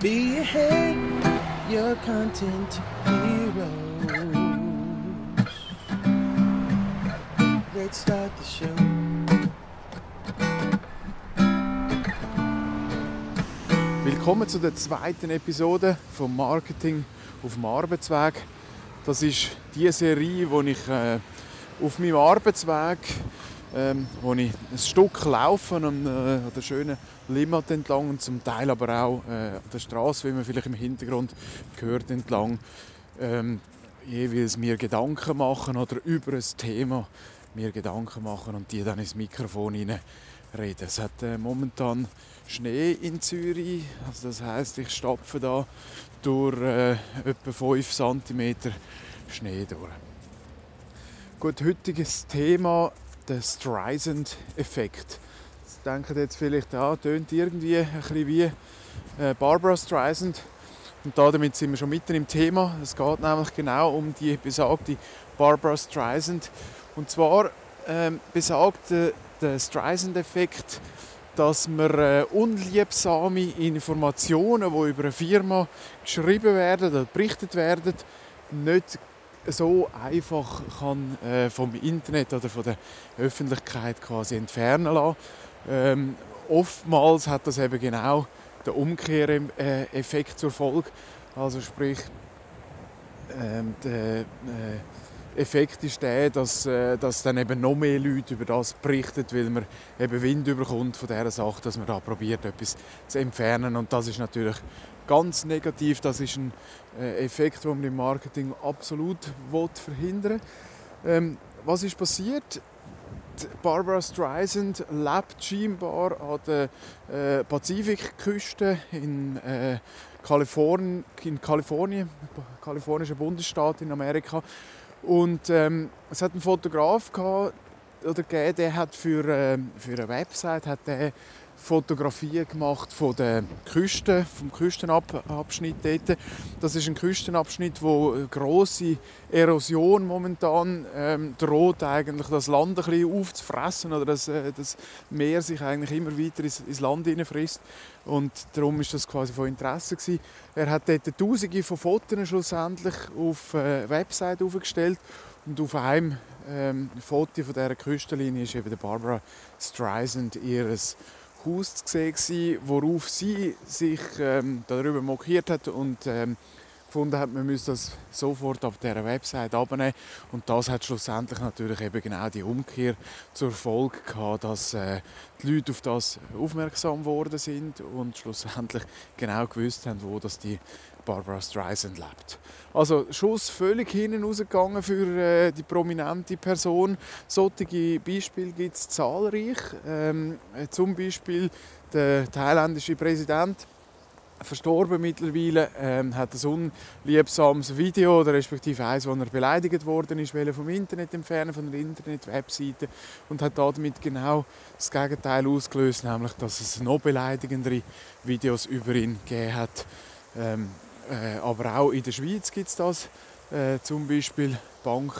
Be ahead, your content heroes. Let's start the show. Willkommen zu der zweiten Episode vom Marketing auf dem Arbeitsweg. Das ist die Serie, wo ich äh, auf meinem Arbeitsweg, ähm, wo ich ein Stück laufe an, äh, an der schönen Limmat entlang und zum Teil aber auch äh, an der Straße, wie man vielleicht im Hintergrund hört, entlang, ähm, jeweils mir Gedanken machen oder über ein Thema mir Gedanken machen und die dann ins Mikrofon reden. Es hat äh, momentan Schnee in Zürich, also das heißt, ich stapfe da durch äh, etwa 5 cm Schnee durch. Gut, heutiges Thema der Streisand-Effekt. Das denken jetzt vielleicht, ja, tönt irgendwie ein bisschen wie äh, Barbara Streisand. Und damit sind wir schon mitten im Thema. Es geht nämlich genau um die besagte Barbara Streisand. Und zwar ähm, besagt der, der Streisand-Effekt, dass man äh, unliebsame Informationen, die über eine Firma geschrieben werden oder berichtet werden, nicht so einfach kann äh, vom Internet oder von der Öffentlichkeit quasi entfernen lassen. Ähm, oftmals hat das eben genau den Umkehreffekt zur Folge. Also sprich, ähm, der äh, Effekt ist der, dass, äh, dass dann eben noch mehr Leute über das berichten, weil man eben Wind bekommt von dieser Sache, dass man da probiert, etwas zu entfernen. Und das ist natürlich ganz negativ. Das ist ein äh, Effekt, den man im Marketing absolut verhindern will. Ähm, was ist passiert? Barbara Streisand lebt scheinbar an der äh, Pazifikküste in, äh, Kaliforn in Kalifornien, kalifornischer Bundesstaat in Amerika. Und ähm, es hat einen Fotograf gehabt, oder gegeben, der hat für, äh, für eine Website hat der Fotografien gemacht von der Küste, vom Küstenabschnitt dort. Das ist ein Küstenabschnitt, wo große Erosion momentan ähm, droht, eigentlich das Land ein bisschen aufzufressen oder das, äh, das Meer sich eigentlich immer weiter ins, ins Land hineinfrisst. Und darum ist das quasi von Interesse gewesen. Er hat dort Tausende von Fotos schlussendlich auf eine Website aufgestellt und auf einem ähm, Foto von dieser Küstenlinie ist eben Barbara Streisand ihres Haus zu sehen, worauf sie sich ähm, darüber mokiert hat und ähm, gefunden hat, man müsse das sofort auf dieser Website abnehmen. Und das hat schlussendlich natürlich eben genau die Umkehr zur Folge gehabt, dass äh, die Leute auf das aufmerksam geworden sind und schlussendlich genau gewusst haben, wo das die Barbara Streisand lebt. Also Schuss völlig hinten rausgegangen für äh, die prominente Person. Solche Beispiele gibt es zahlreich. Ähm, zum Beispiel der thailändische Präsident verstorben mittlerweile, ähm, hat ein unliebsames Video oder respektive eins, wo er beleidigt worden ist, vom Internet entfernen, von der Internet-Webseite und hat damit genau das Gegenteil ausgelöst, nämlich, dass es noch beleidigendere Videos über ihn gegeben hat. Ähm, äh, aber auch in der Schweiz gibt es das. Äh, zum Beispiel Bank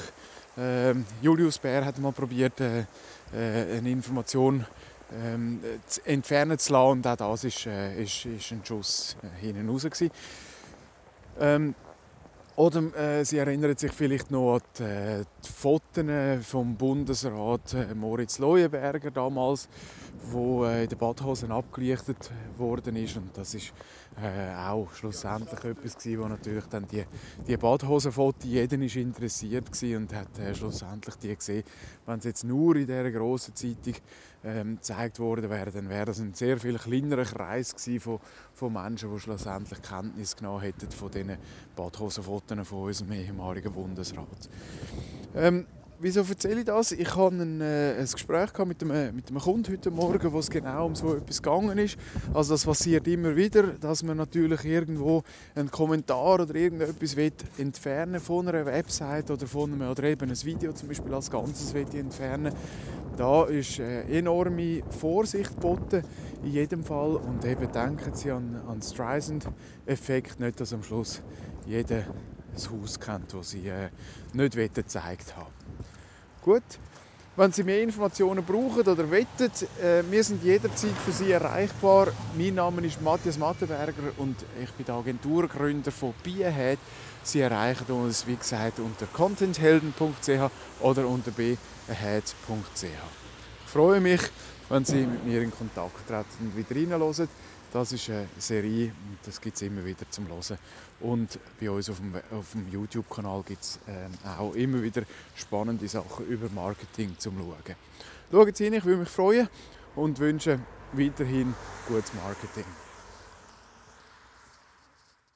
äh, Julius Bär hat mal probiert, äh, äh, eine Information ähm, entfernen zu lassen. Und auch das ist, äh, ein Schuss äh, hinten raus. Ähm, oder äh, Sie erinnern sich vielleicht noch an die, äh, die Fotos vom Bundesrat äh, Moritz Leuenberger damals, wo äh, in den Badhosen abgelichtet worden ist. Und das ist äh, auch schlussendlich etwas gewesen, wo natürlich dann die, die Badhosenfotos, jeden ist interessiert war und hat äh, schlussendlich die gesehen. Wenn es jetzt nur in dieser grossen Zeitung ähm, gezeigt worden wäre, dann wäre das ein sehr viel kleinerer Kreis von, von Menschen, die schlussendlich Kenntnis genommen hätten von diesen Badhosenfotos von unserem ehemaligen Bundesrat. Ähm, Wieso erzähle ich das? Ich hatte ein, äh, ein Gespräch mit einem, mit einem Kunden heute Morgen, wo es genau um so etwas gegangen ist. Also das passiert immer wieder, dass man natürlich irgendwo einen Kommentar oder irgendetwas entfernen von einer Website oder von einem, oder eben ein Video zum Beispiel als Ganzes entfernen. Da ist äh, enorme Vorsicht geboten in jedem Fall und eben denken Sie an den Streisand-Effekt, nicht dass am Schluss jeder das Haus kennt, das Sie äh, nicht gezeigt haben. Gut. Wenn Sie mehr Informationen brauchen oder wettet, äh, wir sind jederzeit für Sie erreichbar. Mein Name ist Matthias Mattenberger und ich bin der Agenturgründer von Biehead. Sie erreichen uns, wie gesagt, unter contenthelden.ch oder unter behead.ch. Ich freue mich, wenn Sie mit mir in Kontakt treten und wieder reinhören. Das ist eine Serie und das gibt es immer wieder zum Hören. Und bei uns auf dem, dem YouTube-Kanal gibt es ähm, auch immer wieder spannende Sachen über Marketing zum Schauen. Schauen Sie hin, ich würde mich freuen und wünsche weiterhin gutes Marketing.